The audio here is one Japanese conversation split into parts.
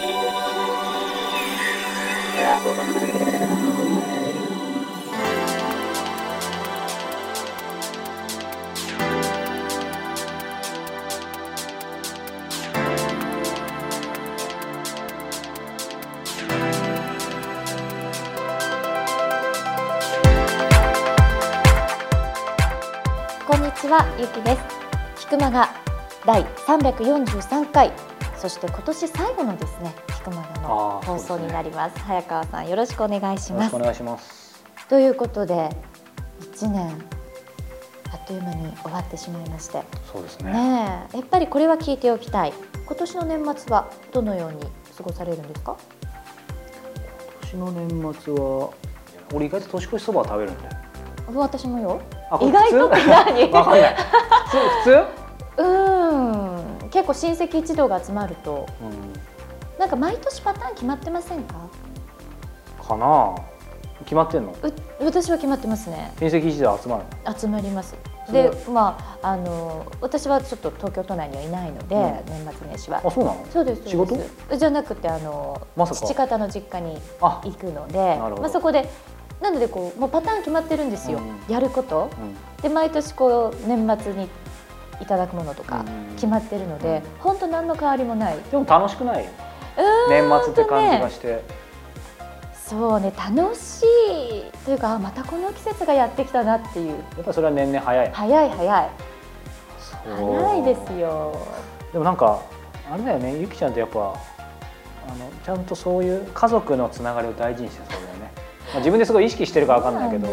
こんにちは、ゆきです。菊間が第343回、そして今年最後のですね、菊間がの放送になります。早川さん、よろしくお願いしますお。願いします。ということで、1年あっという間に終わってしまいまして、そうですね。ねえ、やっぱりこれは聞いておきたい。今年の年末はどのように過ごされるんですか？今年の年末は俺意外と年越しそばを食べるんだよ。私もよ。意外とって何？普 通わかんない。普通？うーん、結構親戚一同が集まると、うん。なんか毎年パターン決まってませんか？かな？決まってんの？う私は決まってますね。親戚一同集まるの？集まります。で、まああの私はちょっと東京都内にはいないので、うん年末年始はあ。そうなの？そうです。仕事？じゃなくてあの、ま父方の実家にあ、行くので、まあそこでなのでこうもうパターン決まってるんですよ。うんやることうん。で毎年こう年末にいただくものとかうん決まってるので、本当何の変わりもない。でも楽しくない？年末って感じがして。そうね楽しいというかあまたこの季節がやってきたなっていうやっぱりそれは年々早い。早い早い早いですよでもなんかあれだよねゆきちゃんってやっぱあのちゃんとそういう家族のつながりを大事にしてそうだよね、まあ、自分ですごい意識してるかわかんないけど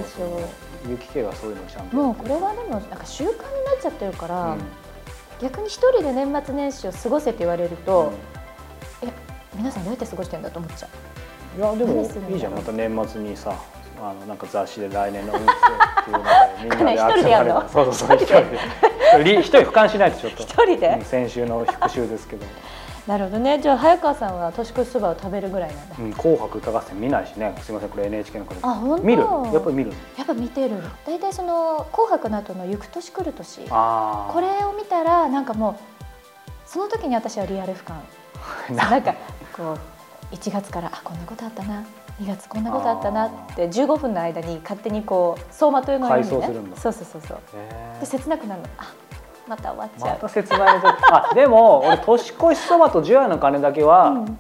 そうなんでしょうゆき家がそういうのをちゃんともうこれはでもなんか習慣になっちゃってるから、うん。逆に一人で年末年始を過ごせって言われると、え皆さんどうやって過ごしてんだと思っちゃう？いやでもいいじゃん。また年末にさあのなんか雑誌で来年の運勢っていうのでみんなで 一人でやるの？そうそうそう一人で？り一人俯瞰しないとちょっと。一人で、うん先週の復習ですけど、なるほどね。じゃあ早川さんは年越しそばを食べるぐらいなんだ、うん、紅白歌合戦見ないしね。すみませんこれ NHK の方あ本当。見る？やっぱり見るやっぱ見てる。大体その「紅白」の後の「行く年来る年」これを見たらなんかもうその時に私はリアル俯瞰 なんかこう1月からあこんなことあったな。2月こんなことあったな。って15分の間に勝手にこう走馬灯のようにね。回想するんだ。そうそうそうそう。で切なくなるの。あまた終わっちゃう、また切ないのあ でも俺年越しそばと除夜の鐘だけうはん。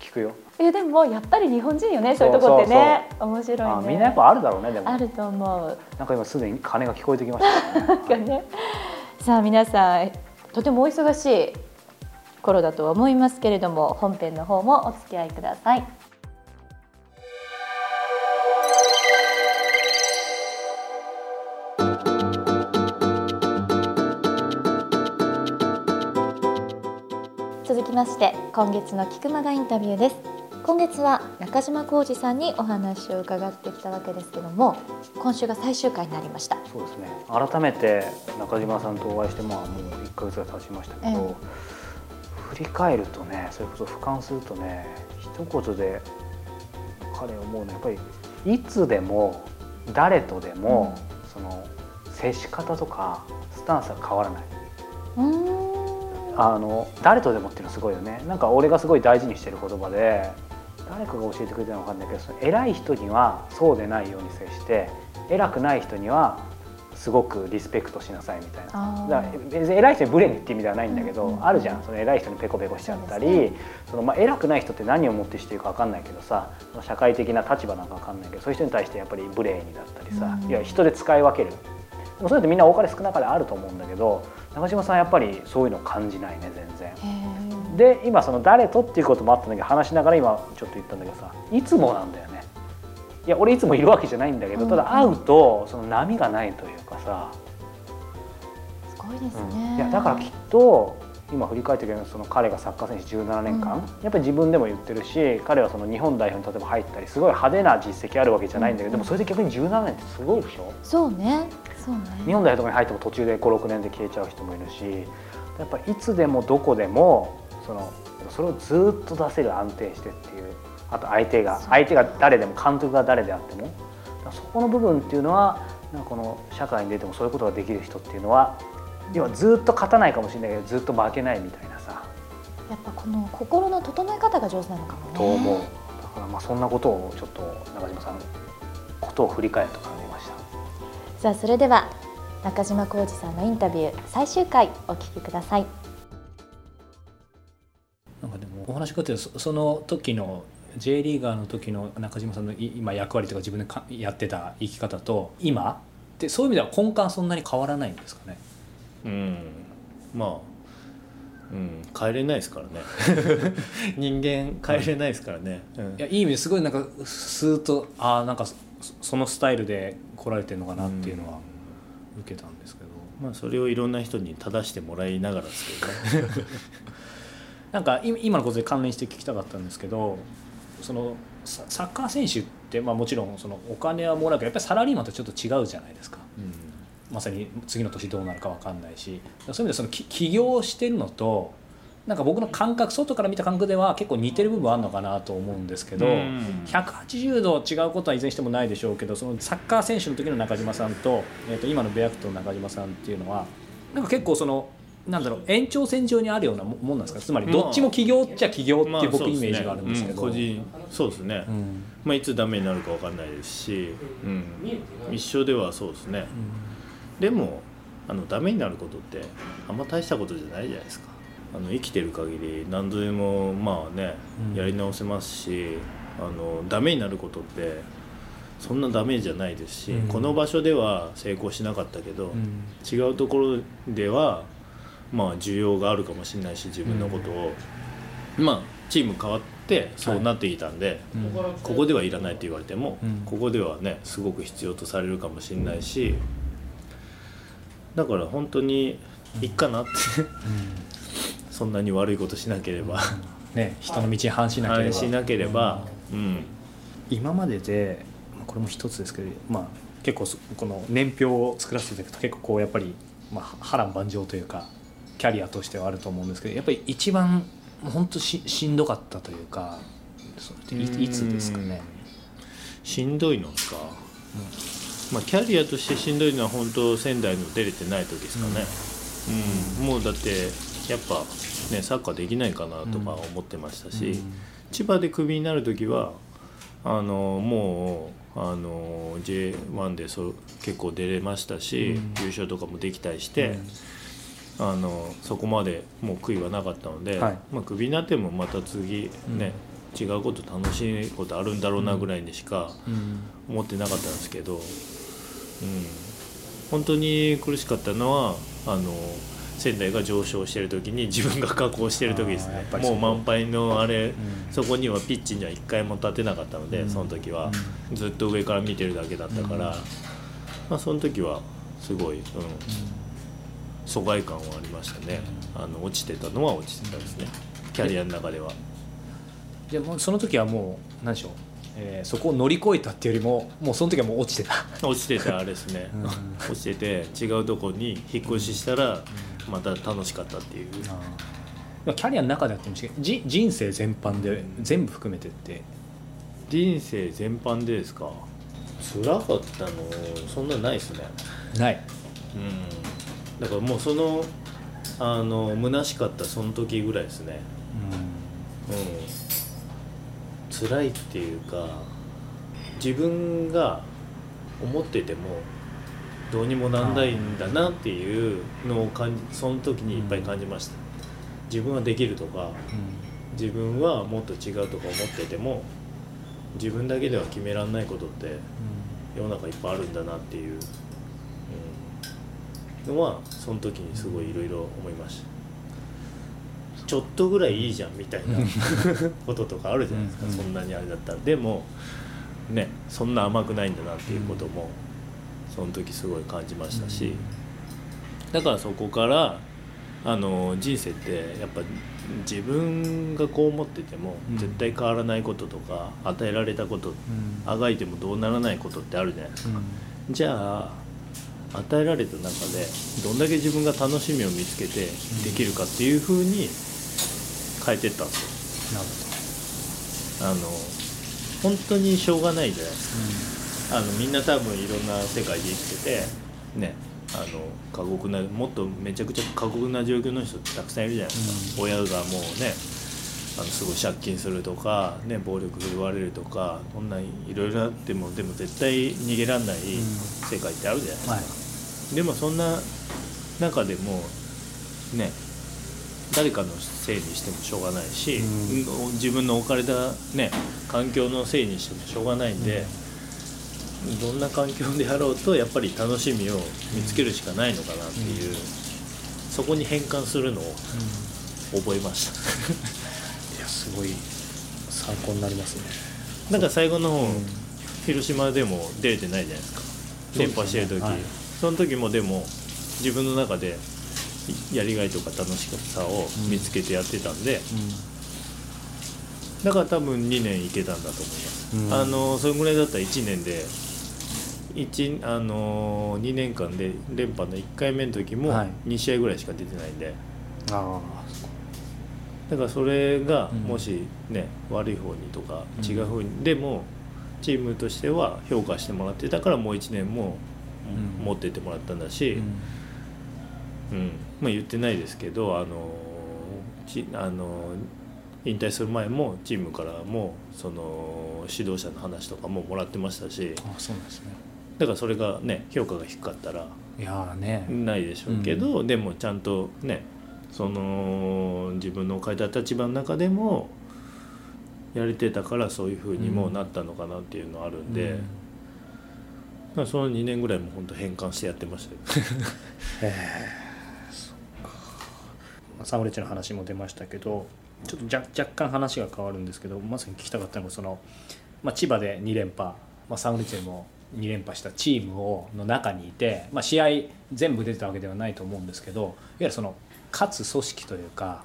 聞くよ、えでもやっぱり日本人よねそういうとこってね。面白いね。あみんなやっぱあるだろうねでも。あると思う。なんか今すでに鐘が聞こえてきましたね。ね。さあ皆さんとてもお忙しい頃だとは思いますけれども本編の方もお付き合いくださいきまして今月の菊間がインタビューです。今月は中島浩二さんにお話を伺ってきたわけですけども今週が最終回になりました。そうですね。改めて中島さんとお会いしてまあもう1ヶ月が経ちましたけど、え振り返るとねそれこそ俯瞰するとね一言で彼思うのはやっぱりいつでも誰とでも、その接し方とかスタンスは変わらない。あの誰とでもっていうのはすごいよね。なんか俺がすごい大事にしてる言葉で誰かが教えてくれたのか分かんないけどその偉い人にはそうでないように接して偉くない人にはすごくリスペクトしなさいみたいな。だから別に偉い人にブレにって意味ではないんだけど、うん。うんあるじゃん。その偉い人にペコペコしちゃったりそうですそのまあ偉くない人って何をもってしているか分かんないけどさ社会的な立場なんか分かんないけどそういう人に対してやっぱり無礼にだったりさ、うん。いや人で使い分ける。でもそれってみんな多かれ少なかれあると思うんだけど中島さんやっぱりそういうの感じないね全然。で今その誰とっていうこともあったんだけど話しながら今ちょっと言ったんだけどさいつもなんだよね。いや俺いつもいるわけじゃないんだけど、うん。ただ会うとその波がないというかさ、すごいですうん。ね。いやだからきっと今振り返ってけどその彼がサッカー選手17年間、うん。やっぱり自分でも言ってるし彼はその日本代表に例えば入ったりすごい派手な実績あるわけじゃないんだけど、でもそれで逆に17年ってすごいでしょ？そうね。日本代表とかに入っても途中で56年で消えちゃう人もいるしやっぱいつでもどこでもそのそれをずっと出せる安定してっていうあと相手が相手が誰でも監督が誰であってもそこの部分っていうのはなんかこの社会に出てもそういうことができる人っていうのは要はずっと勝たないかもしれないけどずっと負けないみたいなさ。やっぱこの心の整え方が上手なのかもね。と思う。だからまあそんなことをちょっと中島さんことを振り返ると感じましたさあそれでは中島浩二さんのインタビュー最終回お聞きください。なんかでもお話伺ってるそその時の J リーガーの時の中島さんのい今役割とか自分でかやってた生き方と今？ってそういう意味では根幹そんなに変わらないんですかね？うん。まあうん。変えれないですからね。人間変えれないですからね、うん。いやいい意味ですごいなんかスーッとああなんかそそのスタイルで来られてるのかなっていうのは受けたんですけど、まあそれをいろんな人に正してもらいながらですけどね。なんかい今のことで関連して聞きたかったんですけどそのササッカー選手って、まあ、もちろんそのお金はもらうけどやっぱりサラリーマンとちょっと違うじゃないですか。まさに次の年どうなるか分かんないし。そういう意味でそのき起業してるのとなんか僕の感覚外から見た感覚では結構似てる部分はあるのかなと思うんですけど、うん。180度違うことはいずれにしてもないでしょうけどそのサッカー選手の時の中島さんと,、えー、と今のベアクトの中島さんっていうのはなんか結構そのなんだろう延長線上にあるようなももんなんですか？つまりどっちも起業っちゃ起業っていう僕イメージがあるんですけど。まあそうですねうん個人。そうですね、うん。まあ、いつダメになるか分かんないですし、うん、一緒ではそうですね、でもあのダメになることってあんま大したことじゃないじゃないですかあの生きてる限り何度でもまあね、うん。やり直せますしあのダメになることってそんなダメじゃないですし、うん。この場所では成功しなかったけど、うん。違うところではまあ需要があるかもしれないし自分のことを、まあチーム変わってそうなってきたんで、うん。ここではいらないって言われても、うん。ここではねすごく必要とされるかもしれないしだから本当にいっかなってそんなに悪いことしなければ。ね、人の道に反しなければ。反しなければ、うん。今まででまあこれも一つですけど、まあ、結構そこの年表を作らせていただくと結構こうやっぱり、まあ、波乱万丈というかキャリアとしてはあると思うんですけどやっぱり一番本当ししんどかったというかいいつですかね？しんどいのか、まあ、キャリアとしてしんどいのは本当仙台の出れてない時ですかね、うん。もうだってやっぱねサッカーできないかなとか思ってましたし、千葉でクビになる時はあのもうあの J1 でそう結構出れましたし、うん。優勝とかもできたりして、あのそこまでもう悔いはなかったので、はい。まあ、クビになってもまた次ね、違うこと楽しいことあるんだろうなぐらいにしかうん。思ってなかったんですけど、うん、本当に苦しかったのはあの仙台が上昇してる時に自分が下降してる時です。ねもう満杯のあれ、ん。そこにはピッチには一回も立てなかったので、うん。その時は、ずっと上から見てるだけだったから、まあ、その時はすごい、うん、疎外感はありましたね。あの落ちてたのは落ちてたですね。キャリアの中では。じゃあもうその時はもう何でしょう、えーそこを乗り越えたっていうよりももうその時はもう落ちてた。落ちててあれですね、うん。落ちてて違うとこに引っ越ししたらまた楽しかったっていう、まあキャリアの中であってもしじ人生全般で全部含めてって。人生全般でですか？辛かったのそんなないですね。ない。うん。だからもうそのあの虚しかったその時ぐらいですね。うん。辛いっていうか自分が思っててもどうにもなんないんだなっていうのを感じその時にいっぱい感じました、自分はできるとか自分はもっと違うとか思ってても自分だけでは決めらんないことって世の中いっぱいあるんだなっていう、うん、のはその時にすごいいろいろ思いました。ちょっとぐらいいいじゃんみたいな こととかあるじゃないですか、うん。そんなにあれだったら。でもねそんな甘くないんだなっていうこともその時すごい感じましたし、だからそこからあの人生ってやっぱ自分がこう思っててもうん。絶対変わらないこととか与えられたことあがいてもどうならないことってあるじゃないですか、じゃあ与えられた中でどんだけ自分が楽しみを見つけてできるかっていう風に変えてったんですよ。なるあの本当にしょうがないじゃないですかあのみんな多分いろんな世界で生きててねあの過酷なもっとめちゃくちゃ過酷な状況の人ってたくさんいるじゃないですか、親がもうねあのすごい借金するとか、ね、暴力振るわれるとかこんなんいろいろあってもでも絶対逃げられない世界ってあるじゃないですか、はい。でもそんな中でもね誰かのせいにしてもしょうがないし、う自分の置かれた、ね、環境のせいにしてもしょうがないんで、どんな環境であろうとやっぱり楽しみを見つけるしかないのかなっていう、そこに変換するのを覚えました。いやすごい参考になりますね。なんか最後の方、うん。広島でも出れてないじゃないですか。連覇してる時。そ,、はい。の時もでも自分の中でやりがいとか楽しさを見つけてやってたんで、だから多分2年いけたんだと思います、うん。あのそれぐらいだったら1年で一あの2年間で連覇の1回目の時もはい。2試合ぐらいしか出てないんで、あだからそれがうん。もしね、悪い方にとかうん。違う方に、でもチームとしては評価してもらってたからもう1年もうん。持ってってもらったんだあ、し、うん。まあ、言ってないですけどあのちあの引退する前もチームからもその指導者の話とかももらってましたし。あそうなんですねだからそれがね評価が低かったらいやーね、ないでしょうけど、でもちゃんとねその自分の置かれた立場の中でもやれてたからそういうふうにもなったのかなっていうのはあるんで、うん。まあ、その2年ぐらいも本当変換してやってましたよ。サムレッチの話も出ましたけどちょっと若若干話が変わるんですけどまさに聞きたかったのがその、まあ、千葉で2連覇、まあ、サムレッチでも2連覇したチームをの中にいて、まあ、試合全部出てたわけではないと思うんですけどいわゆるその勝つ組織というか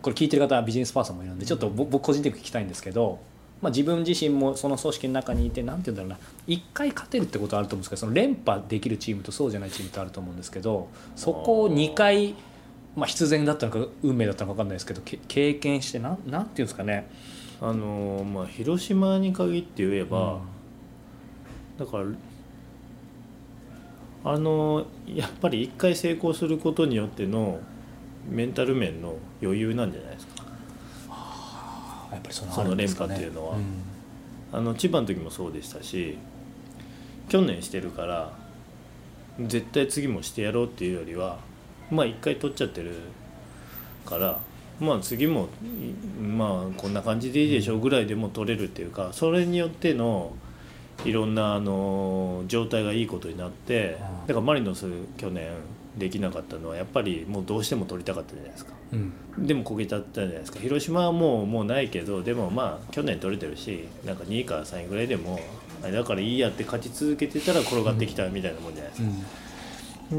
これ聞いてる方はビジネスパーソンもいるんでちょっと僕僕個人的に聞きたいんですけど、まあ、自分自身もその組織の中にいて何て言うんだろうな1回勝てるってことはあると思うんですけどその連覇できるチームとそうじゃないチームってあると思うんですけどそこを2回まあ、必然だったのか運命だったのか分かんないですけどけ経験してなんなんていうんですかね、あのまあ、広島に限って言えば、だからあのやっぱり一回成功することによってのメンタル面の余裕なんじゃないですか。やっぱりそのその連覇っていうのは。あの千葉の時もそうでしたし去年してるから絶対次もしてやろうっていうよりはまあ一回取っちゃってるからまあ次もいまあこんな感じでいいでしょうぐらいでも取れるっていうかそれによってのいろんなあの状態がいいことになってうん。だからマリノス去年できなかったのはやっぱりもうどうしても取りたかったじゃないですか。うん。でもこけちゃったじゃないですか。広島はもうもうないけどでもまあ去年取れてるしなんか2位から3位ぐらいでもだからいいやって勝ち続けてたら転がってきたみたいなもんじゃないですか。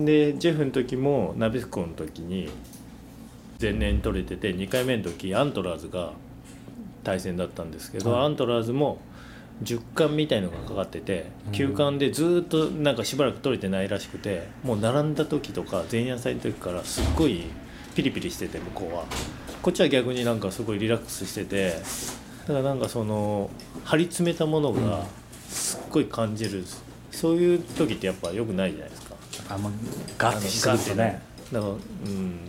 でジェフの時もナビスコの時に前年取れてて2回目の時アントラーズが対戦だったんですけど、はい。アントラーズも10冠みたいのがかかっててうん。9冠でずっとなんかしばらく取れてないらしくてもう並んだ時とか前夜祭の時からすっごいピリピリしてて向こうは。こっちは逆になんかすごいリラックスしててだからなんかその張り詰めたものがすっごい感じる。そういう時ってやっぱ良くないじゃないですか。あんまガッてしすぎるとね。だから、うん、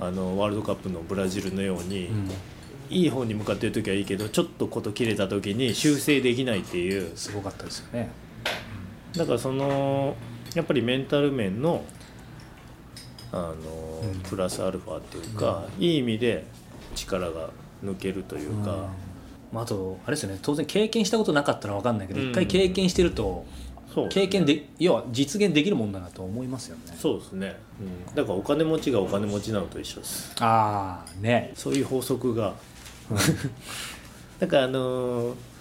あのワールドカップのブラジルのように、うんいい方に向かってる時はいいけどちょっとこと切れた時に修正できないっていう。すごかったですよね。だからそのやっぱりメンタル面のあの、うん。プラスアルファっていうか、いい意味で力が抜けるというか、まあ、あとあれですよね。当然経験したことなかったら分かんないけどうん。一回経験してるとそう経験で要は実現できるもんだなと思いますよね。そうですね、うん、だからお金持ちがお金持ちなのと一緒です。ああね。そういう法則がだからあのー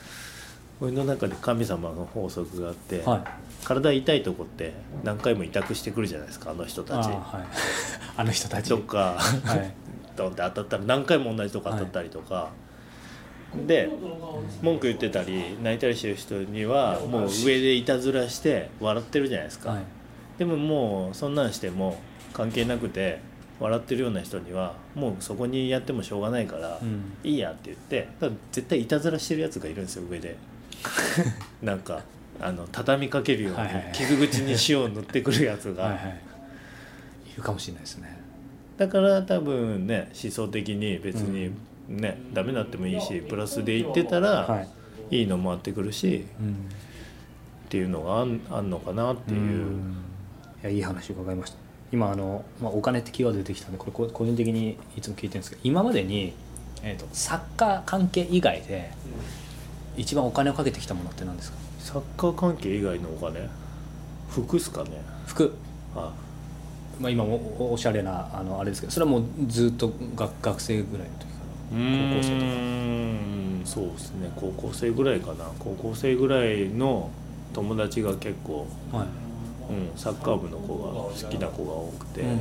俺の中で神様の法則があって、はい。体痛いとこって何回も痛くしてくるじゃないですかあの人あたち。ーはい。あの人たち。どっかはい。ドンって当たったら何回も同じとこ当たったりとか、で文句言ってたり泣いたりしてる人にはもう上でいたずらして笑ってるじゃないですか、はい。でももうそんなんしても関係なくて笑ってるような人にはもうそこにやってもしょうがないから、うん。いいやって言ってだから絶対いたずらしてるやつがいるんですよ上で。なんかあの畳みかけるように傷口に塩を塗ってくるやつが、はいはい。いるかもしれないですね。だから多分ね思想的に別にね、ダメになってもいいしプラスで言ってたら、はい。い、いのもあってくるしうん。っていうのがあんあんのかなっていう。いやいい話伺いました今あの、まあ、お金ってキーワード出てきたんでこれこ個人的にいつも聞いてるんですけど今までに、えー、とサッカー関係以外で一番お金をかけてきたものって何ですか？サッカー関係以外のお金？服っすかね？服、あまあ、今もおおしゃれなあのあれですけどそれはもうずっと学学生ぐらいの時から？高校生とかうんそうですね。高校生ぐらいかな。高校生ぐらいの友達が結構、はいうん、サッカー部の子が好きな子が多くて、うん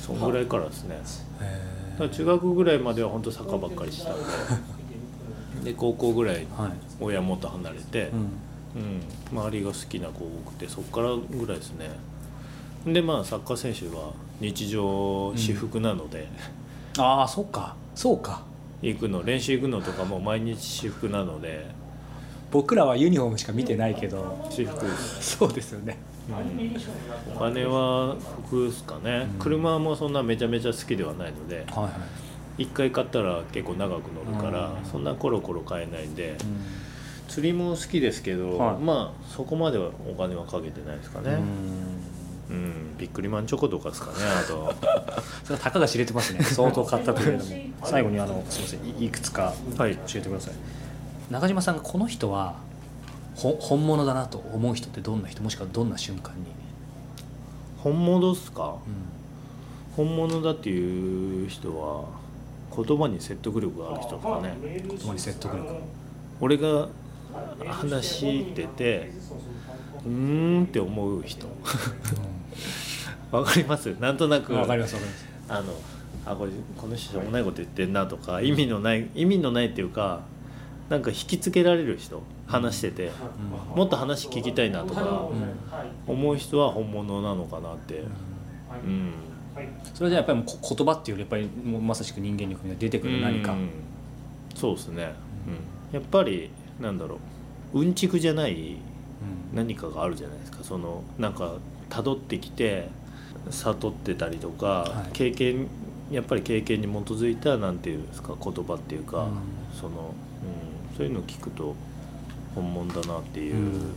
そんぐらいからですね。へだ中学ぐらいまでは本当サッカーばっかりした。ん でで高校ぐらい親元離れて、うん。うん、周りが好きな子多くてそこからぐらいですね。でまあサッカー選手は日常私服なので、ああそっか。そうか。行くの練習行くのとかも毎日私服なので。僕らはユニフォームしか見てないけど。私服そうですよねお金は服ですかね、うん。車もそんなめちゃめちゃ好きではないのではいはい、一回買ったら結構長く乗るから、うん。そんなコロコロ買えないんでうん。釣りも好きですけど、はい。まあそこまではお金はかけてないですかね。うん。うん、ビックリマンチョコとかですかねあと。それはたかが知れてますね。相当買ったというのも。最後にあのすみません。いいくつかはい。教えてください。中島さんがこの人はほ本物だなと思う人ってどんな人？もしくはどんな瞬間に、本物っすか？うん。本物だっていう人は言葉に説得力がある人とかね。言葉に説得力。俺が話しててうーんって思う人。わかります？なんとなく。わかりますわかります。あのあこれこの人しょうもないこと言ってんなとか意味のない意味のないっていうかなんか引きつけられる人話しててもっと話聞きたいなとか思う人は本物なのかなって。うん。それじゃやっぱりもうこ言葉っていうよりやっぱりもうまさしく人間力が出てくる何か、うん。そうですね、うん、やっぱりなんだろう。うんちくじゃないうん何かがあるじゃないですか。そのなんか辿ってきて悟ってたりとか、はい。経験やっぱり経験に基づいたなんていうんですか言葉っていうか、うん。その、うん、そういうのを聞くと本物だなっていう、うん。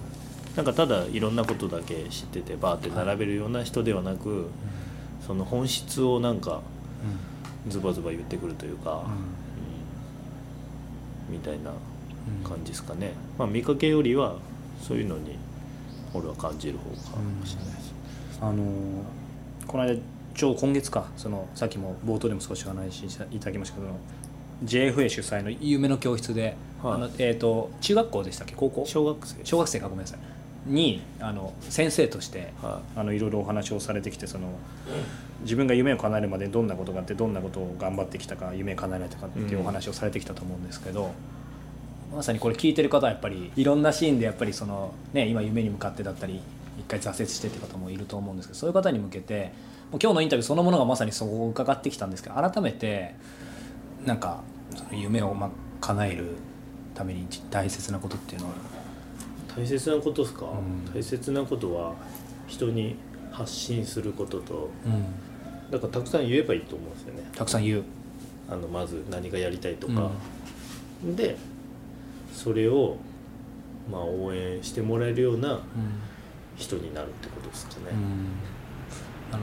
なんかただいろんなことだけ知っててバーって並べるような人ではなく、その本質をなんかズバズバ言ってくるというか、うん。うん。みたいなうん。感じですかね、まあ見かけよりはそういうのに俺は感じる方かもしれないです、あのーこの間ちょうど今月かそのさっきも冒頭でも少しお話しいただきましたけど JFA 主催の夢の教室で、はい。あのえー、と中学校でしたっけ？高校？小学生小学生かごめんなさい。にあの先生としてはあのいろいろお話をされてきてその自分が夢を叶えるまでどんなことがあってどんなことを頑張ってきたか夢を叶えられたかっていうお話をされてきたと思うんですけど、まさにこれ聞いてる方はやっぱりいろんなシーンでやっぱりその、ね、今夢に向かってだったり一回挫折してって方もいると思うんですけどそういう方に向けてもう今日のインタビューそのものがまさにそこを伺ってきたんですけど改めてなんかその夢をまあ叶えるために大切なことっていうのは。大切なことですか、うん。大切なことは人に発信することと。だからたくさん言えばいいと思うんですよね。たくさん言う。あのまず何がやりたいとか、でそれをまあ応援してもらえるような人になるってことですかね、あの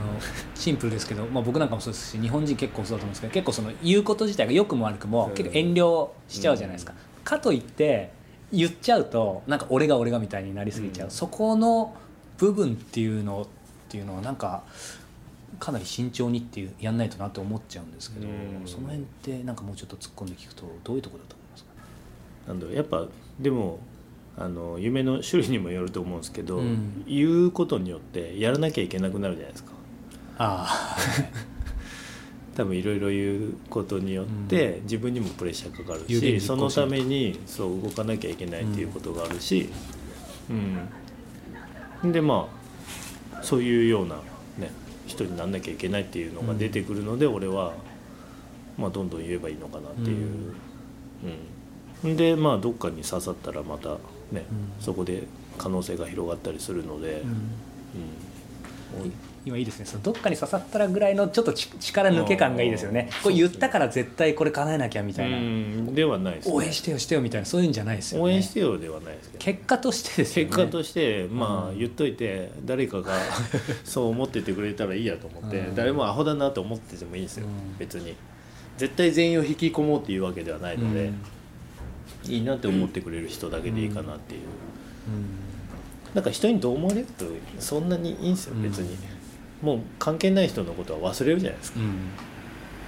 シンプルですけど、まあ、僕なんかもそうですし日本人結構そうだと思うんですけど結構その言うこと自体が良くも悪くもうん結構遠慮しちゃうじゃないですか。かといって言っちゃうとなんか俺が俺がみたいになりすぎちゃう、うん。そこの部分っていうのっていうのはなんかかなり慎重にっていうやんないとなって思っちゃうんですけど、うん。その辺ってなんかもうちょっと突っ込んで聞くとどういうところだと思いますか？なんだろうやっぱでもあの夢の種類にもよると思うんですけど、うん。言うことによってやらなきゃいけなくなるじゃないですかあ 多分いろいろ言うことによって、自分にもプレッシャーかかる有言しそのためにそう動かなきゃいけないっていうことがあるし、うん。でまあそういうような、ね、人になんなきゃいけないっていうのが出てくるので、俺は、まあ、どんどん言えばいいのかなっていう、うん。でまあどっかに刺さったらまたね、うん。そこで可能性が広がったりするので、うん今いいですね。そのどっかに刺さったらぐらいのちょっとち力抜け感がいいですよね。これ言ったから絶対これ叶えなきゃみたいな、うん。ではないです、ね、応援してよしてよみたいなそういうんじゃないですよね。応援してよではないですけど結果としてですよね。結果としてまうん。あ言っといて誰かが そう思っててくれたらいいやと思ってうん。誰もアホだなと思っててもいいんですよ。うん。別に。絶対全員を引き込もうっていうわけではないのでいいなって思ってくれる人だけでいいかなっていう。なんか人にどう思われる？とそんなにいいんですようん。別にもう関係ない人のことは忘れるじゃないですか。うん、うん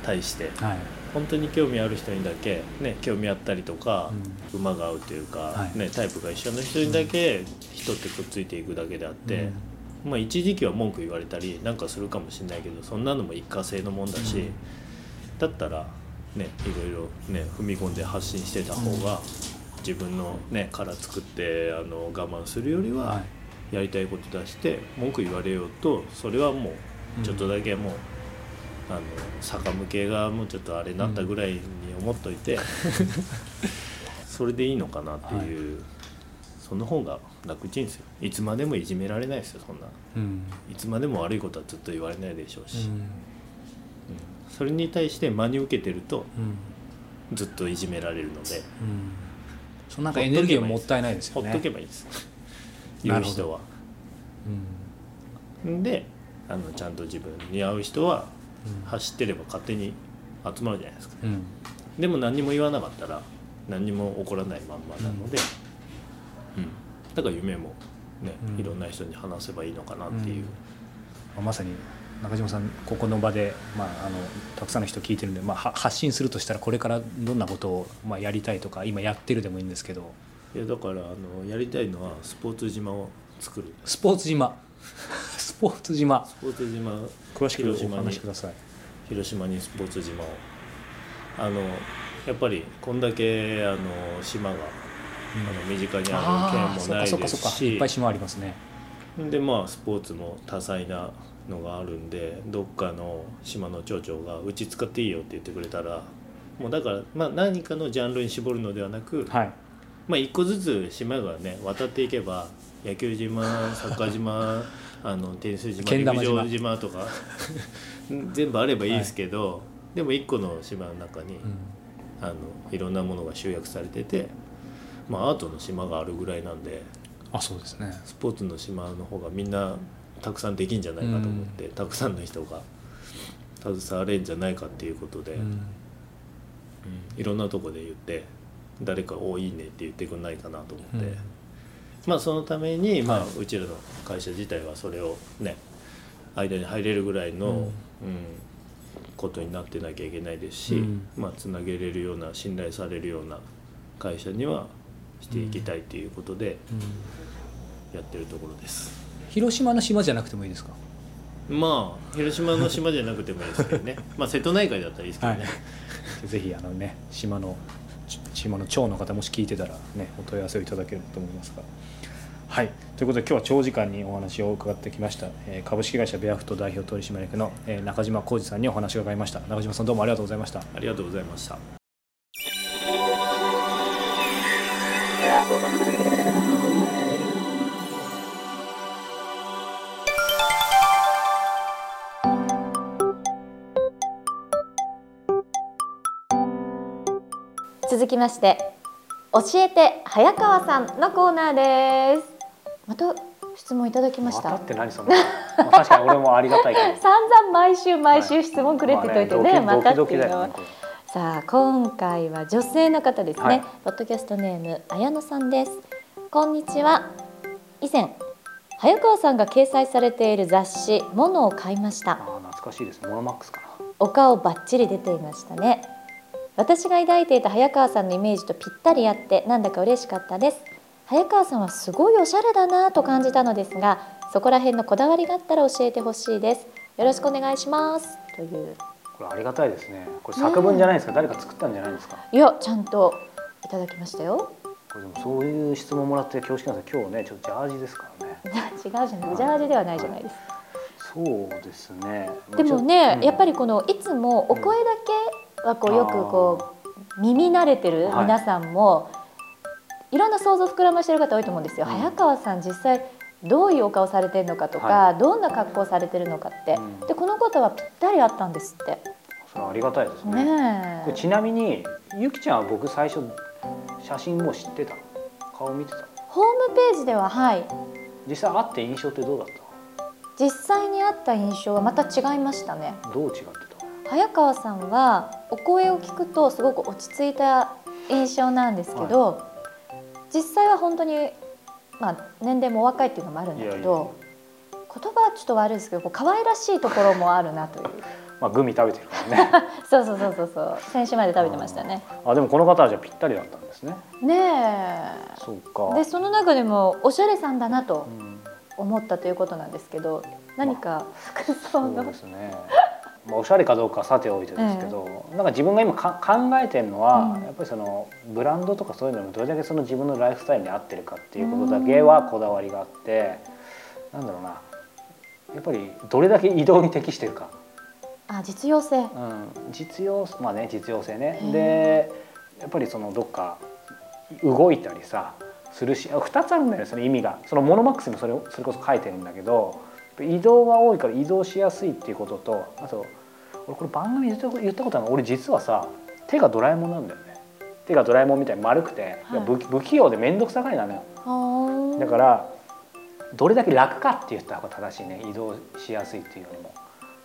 対して。はい。本当に興味ある人にだけね興味あったりとか馬が合うというかはい。ねタイプが一緒の人にだけ人ってくっついていくだけであってまあ一時期は文句言われたりなんかするかもしれないけどそんなのも一過性のもんだし、うん。だったらねいろいろね踏み込んで発信してた方が自分のね殻作ってあの我慢するよりははいやりたいこと出して文句言われようとそれはもうちょっとだけもう、あの坂向けがもうちょっとあれになったぐらいに思っといて、それでいいのかなっていう、その方が楽ちんですよ。いつまでもいじめられないですよそんな。うん。いつまでも悪いことはずっと言われないでしょうし、それに対して真に受けてるとうん。ずっといじめられるので。うん。そのなんかエネルギーはもったいないですほっよねとけばいいです言う人は。であのちゃんと自分に合う人は走ってれば勝手に集まるじゃないですか。うん。うんでも何にも言わなかったら何にも起こらないまんまなので、うん。だから夢もね、うん。いろんな人に話せばいいのかなっていう、まさに中島さんここの場で、まあ、あのたくさんの人聞いてるんで、まあ、は発信するとしたらこれからどんなことを、まあ、やりたいとか今やってるでもいいんですけどいやだからあのやりたいのはスポーツ島を作る。スポーツ島。スポーツ島。スポーツ島。詳しくお話しください。広島にスポーツ島を。あのやっぱりこんだけあの島が、あの身近にある県もないですそっかそっか。いしっぱい島ありますね。でまあスポーツも多彩なのがあるんでどっかの島の町長が「うち使っていいよ」って言ってくれたらもうだから、まあ、何かのジャンルに絞るのではなく、はいまあ、一個ずつ島がね渡っていけば野球島 サッカー島あのテニス島。陸上島とか 全部あればいいですけど、でも一個の島の中に、うん。あのいろんなものが集約されてて、まあ、アートの島があるぐらいなんであそうですね。スポーツの島の方がみんなたくさんできんじゃないかと思って、たくさんの人が携われんじゃないかっていうことで、うん。うんいろんなとこで言って誰か「おいいね」って言ってくんないかなと思って、うん。まあそのために、まあはいうちらの会社自体はそれをね間に入れるぐらいの、うん。うんことになってなきゃいけないですし、うん。まあつなげれるような信頼されるような会社にはしていきたいっていうことでうん。やってるところです。広島の島じゃなくてもいいですか？まあ広島の島じゃなくてもいいですけどね。まあ瀬戸内海だったらいいですけどね、ぜひあのね島のち島の町の方もし聞いてたらねお問い合わせをいただければと思いますが。はいということで今日は長時間にお話を伺ってきました、えー株式会社ベアフト代表取締役の、えー中島浩二さんにお話を伺いました中島さんどうもありがとうございましたありがとうございました。続きまして教えて早川さんのコーナーです。また質問いただきました。またって何その、まあ確かに俺もありがたいけど。散々毎週毎週質問くれってといてね,、またっていうのは。さあ今回は女性の方ですね、はい。ポッドキャストネーム綾野さんです。こんにちは。以前早川さんが掲載されている雑誌「モノ」を買いました。あー懐かしいです。モノマックスかな。お顔バッチリ出ていましたね私が抱いていた早川さんのイメージとぴったり合ってなんだか嬉しかったです。早川さんはすごいおしゃれだなと感じたのですがそこら辺のこだわりがあったら教えてほしいです。よろしくお願いします。という。これありがたいですね。これ作文じゃないですか、誰か作ったんじゃないですか？いやちゃんといただきましたよ。これでもそういう質問もらって恐縮なんですけど今日ねちょっとジャージですからね。違うじゃない。ジャージではないじゃないですか。そうですね。でもね、やっぱりりこのいつもお声だけはこうよくこう耳慣れてるはい。皆さんも、い、ろんな想像膨らましてる方多いと思うんですよ。うん。早川さん実際どういうお顔されてるのかとか、はどんな格好されてるのかって、うん。でこの方はぴったりあったんですって。それはありがたいですね。ねちなみにゆきちゃんは僕最初写真もう知ってたの？顔見てたの？ホームページでははい。実際会って印象ってどうだっ実際にあった印象はまた違いましたね。たどう違ってた？早川さんはお声を聞くとすごく落ち着いた印象なんですけど、実際は本当に、まあ、年齢もお若いっていうのもあるんだけど言葉はちょっと悪いですけどこう可愛らしいところもあるなという。まあグミ食べてるからね。そうそうそうそうそう。先週まで食べてましたね。あでもこの方はじゃあぴったりだったんですね。ねそうかえ。でその中でもおしゃれさんだなとうん思ったということなんですけど何か。服装そうの、ですねまあ、おしゃれかどうかはさておいてですけど、なんか自分が今か考えてるのは、うん。やっぱりそのブランドとかそういうのにどれだけその自分のライフスタイルに合ってるかっていうことだけはこだわりがあって、なんだろうな。やっぱりどれだけ移動に適してるか、あ実用性。うん、実用まあね実用性ね。でやっぱりそのどっか動いたりさするしあ2つあるんだよねその意味が。そのモノマックスにもそれをそれこそ書いてるんだけど移動が多いから移動しやすいっていうこととあと俺これ番組で言ったことあるの俺実はさ手がドラえもんなんだよね。手がドラえもんみたいに丸くて、はい。不不器用で面倒くさがりなのよ。だからどれだけ楽かって言った方が正しいね。移動しやすいっていうよりも。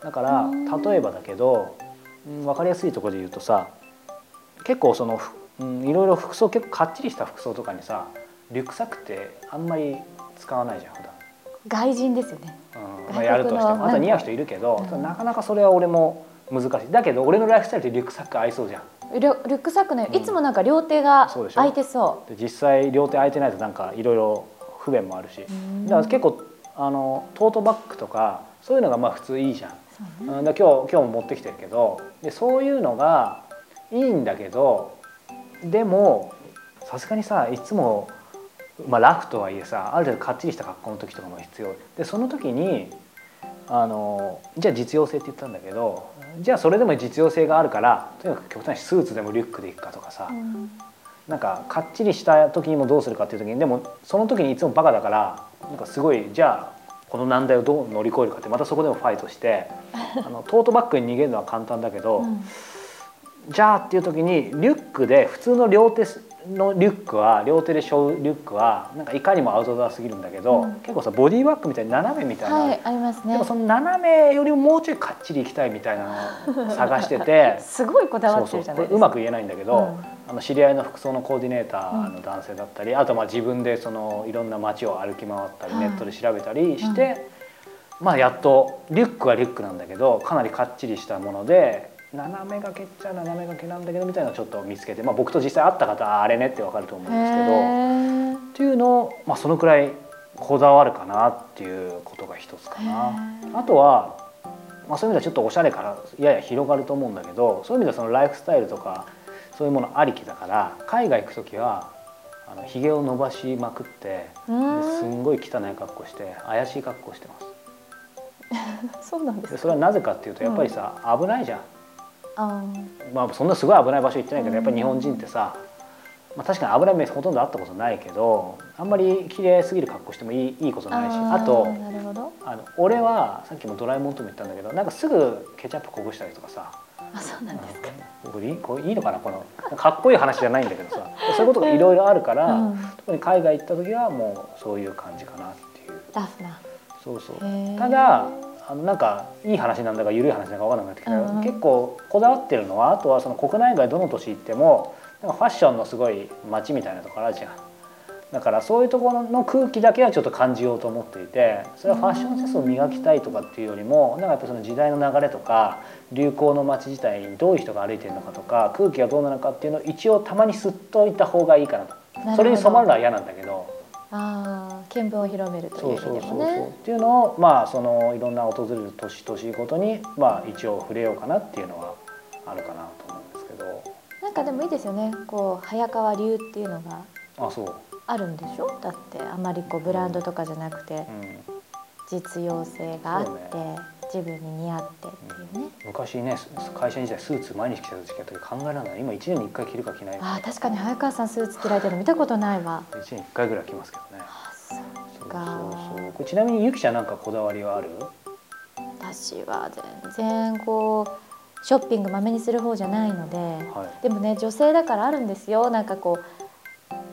だからうん。例えばだけど、うん、分かりやすいところで言うとさ結構その、ふうん、いろいろ服装結構かっちりした服装とかにさリュックサックってあんまり使わないじゃん普段外人ですよね。うんまあ、やるとしても。あと似合う人いるけど、うん。なかなかそれは俺も難しい。だけど俺のライフスタイルってリュックサック合いそうじゃん。リュリュックサックね、うん。いつもなんか両手がそうでしょ？空いてそで実際両手空いてないとなんかいろいろ不便もあるし。だから結構あのトートバッグとかそういうのがまあ普通いいじゃん、そうねうん、だから今日今日も持ってきてるけどでそういうのがいいんだけどでもさすがにさいつも、まあ、ラフとはいえさある程度かっちりした格好の時とかも必要。でその時にあのじゃあ実用性って言ったんだけどじゃあそれでも実用性があるからとにかく極端にスーツでもリュックでいくかとかさ、うん。なんかかっちりした時にもどうするかっていう時にでもその時にいつもバカだからなんかすごいじゃあこの難題をどう乗り越えるかってまたそこでもファイトして あのトートバッグに逃げるのは簡単だけど、うん。じゃあっていう時にリュックで普通の両手のリュックは両手で背負うリュックはなんかいかにもアウトドアすぎるんだけど、うん。結構さボディバッグみたいに斜めみたいな、はいありますね。でも。その斜めよりももうちょいかっちりいきたいみたいなのを 探しててすごいこだわってそうそうるじゃないですか。うまく言えないんだけど、うん。あの知り合いの服装のコーディネーターの男性だったり、あとまあ自分でそのいろんな街を歩き回ったり、はい。ネットで調べたりして、まあやっとリュックはリュックなんだけどかなりかっちりしたもので斜め掛けっちゃ斜め掛けなんだけどみたいなのをちょっと見つけて、まあ、僕と実際会った方はあれねってわかると思うんですけど。っていうのを、まあ、そのくらいこだわるかなっていうことが一つかな。あとは、まあ、そういう意味ではちょっとおしゃれからやや広がると思うんだけどそういう意味ではそのライフスタイルとかそういうものありきだから海外行く時はあのひげを伸ばしまくってすんごい汚い格好して怪しい格好してます。そうなんですそれはなぜかっていうとやっぱりさ、危ないじゃん。あまあ、そんなすごい危ない場所行ってないけどやっぱり日本人ってさ、まあ、確かに危ない目ほとんどあったことないけどあんまり綺麗すぎる格好してもいいいいことーないしーあとなるほど。あの俺はさっきもドラえもんとも言ったんだけどなんかすぐケチャップこぼしたりとかさあそうなんですか。これいいいいのかなこのかっこいい話じゃないんだけどさそういうことがいろいろあるから、うん。特に海外行った時はもうそういう感じかなっていう。ラフな。そうそう。ただあのなんかいい話なんだか緩い話なんだか分からなくなってきたうん結構こだわってるのはあとはその国内外どの都市行ってもなんかファッションのすごい街みたいなところあるじゃん。だからそういうところの空気だけはちょっと感じようと思っていてそれはファッションセンスを磨きたいとかっていうよりもなんかやっぱその時代の流れとか流行の街自体にどういう人が歩いてるのかとか空気がどうなのかっていうのを一応たまに吸っといた方がいいかなと。それに染まるのは嫌なんだけど。あ見聞を広めると。いそう意そうそうそう、味でもね。っていうのをまあそのいろんな訪れる年々ごと。にまあ一応触れようかなっていうのはあるかなと。思うんですけどなんかでもいいですよね。こう早川流っていうのがあそう、あるんでしょ。だってあまりこうブランドと。かじゃなくて、実用性があって、自分に似合ってっていうね、昔ねす会社時代スーツ毎日着てた時期あったけど考えられない。今1年に1回着るか着ないかああ確かに早川さんスーツ着られてるの見たことないわ。1年に1回ぐらい着ますけどね。あそうそうかそうそう。これちなみにゆきちゃんなんかこだわりはある？私は全然こうショッピングまめにする方じゃないので、はい。でもね女性だからあるんですよ。なんかこう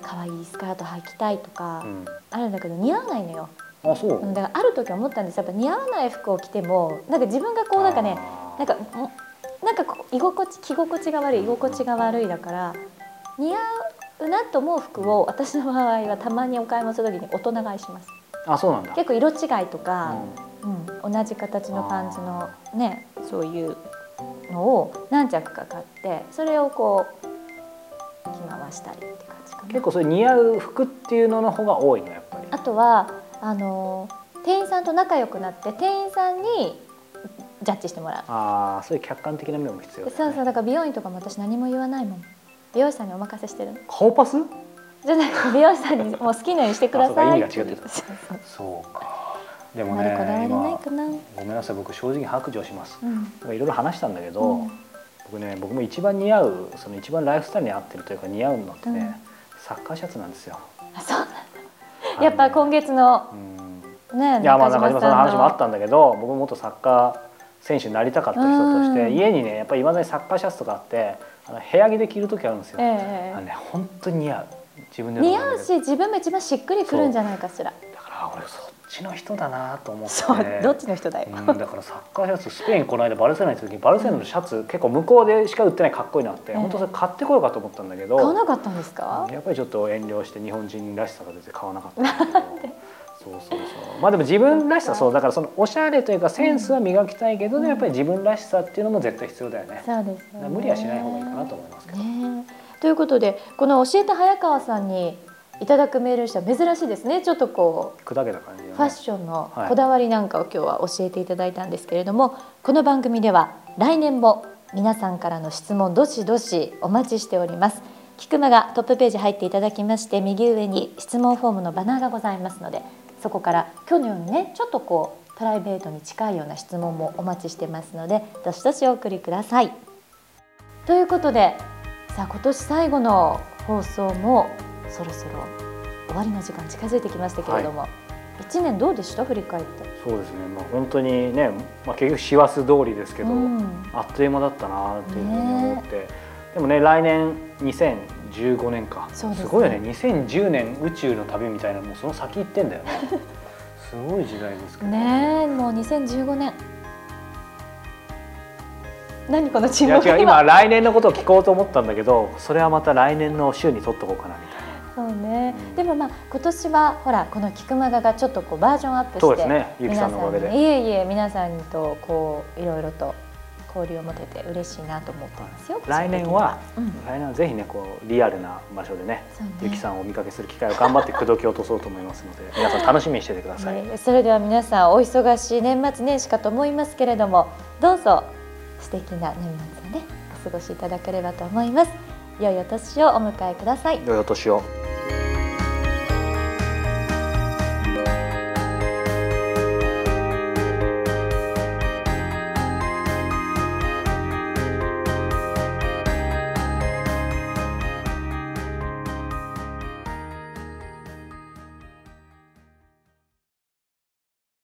可愛いスカート履きたいとかうん。あるんだけど似合わないのよ、あそう。うんだからある時思ったんです。やっぱ似合わない服を着てもなんか自分がこうなんかねなんかもなんか居心地着心地が悪い居心地が悪いだから似合うなと思う服を私の場合はたまにお買い物する時に大人買いします。あそうなんだ。結構色違いとか、ううん、同じ形のパンツのねそういうのを何着か買ってそれをこう着回したりって感じかな。ん結構それ似合う服っていうのの方が多いのやっぱり。あとはあの店員さんと仲良くなって店員さんにジャッジしてもらう。ああそういう客観的な目も必要ね。そうそうだから美容院とかも私何も言わないもん。美容師さんにお任せしてるの。顔パス？じゃなくて 美容師さんにもう好きなようにしてください。あそうか意味が違ってたそうか。でもねごめんなさい僕正直白状します。うん。いろいろ話したんだけど、うん。僕ね僕も一番似合うその一番ライフスタイルに合ってるというか似合うのってね、うん。サッカーシャツなんですよ。あそうなんだやっぱ今月のうん。ねいやまあ中島さんの話もあったんだけど僕も元サッカー選手になりたかった人として、うん。家にねやっぱりいまだにサッカーシャツとかあってあの部屋着で着る時あるんですよ。ええあのね本当に似合う。自分でも似合う。し自分も一番しっくりくるんじゃないかしら。だから俺そっちの人だなと思って。そうどっちの人だよ、うん、だからサッカーシャツスペインこの間バルセロナに行った時にバルセロナのシャツ結構向こうでしか売ってないかっこいいのあって、うん。本当それ買ってこようかと思ったんだけど。買わなかったんですか、やっぱりちょっと遠慮して日本人らしさが出て買わなかったんだけど。そうそうそう。まあでも自分らしさそう。だからそのおしゃれというかセンスは磨きたいけど、でもやっぱり自分らしさっていうのも絶対必要だよね、そうですよね無理はしない方がいいかなと思いますけど、ねということでこの教えた早川さんにいただくメールにしては珍しいですね。ちょっとこう砕けた感じがね。ファッションのはいこだわりなんかを今日は教えていただいたんですけれども、この番組では来年も皆さんからの質問どしどしお待ちしております。菊間がトップページ入っていただきまして右上に質問フォームのバナーがございますのでそこから今日のようにねちょっとこうプライベートに近いような質問もお待ちしてますのでどしどしお送りください。ということでさあ今年最後の放送もそろそろ終わりの時間近づいてきましたけれども、一年どうでした？振り返って。そうですね。まあ本当にね、まあ、結局師走通りですけど、うん。あっという間だったなっていうふうに思って、でもね来年2015年か。すね。ごいよね。2010年宇宙の旅みたいなもうその先行ってんだよね。すごい時代ですけど。ねえもう2015年。何このチいやーム違う。今来年のことを聞こうと思ったんだけどそれはまた来年の週に取っとこうかなみたいなそうね、うんでもまあ今年はほらこの菊間ががちょっとこうバージョンアップしてそうですね。ゆきさんのおかげで。いえいえ皆さんとこういろいろと交流を持てて嬉しいなと思ってますよ、来年は、うん。来年はぜひねこうリアルな場所でね。ねゆきさんをお見かけする機会を頑張って口説き落とそうと思いますので 皆さん楽しみにしててください、ねそれでは皆さんお忙しい年末年始かと思いますけれどもどうぞ素敵な年末をねお過ごしいただければと思います良いお年をお迎えください。良いお年を。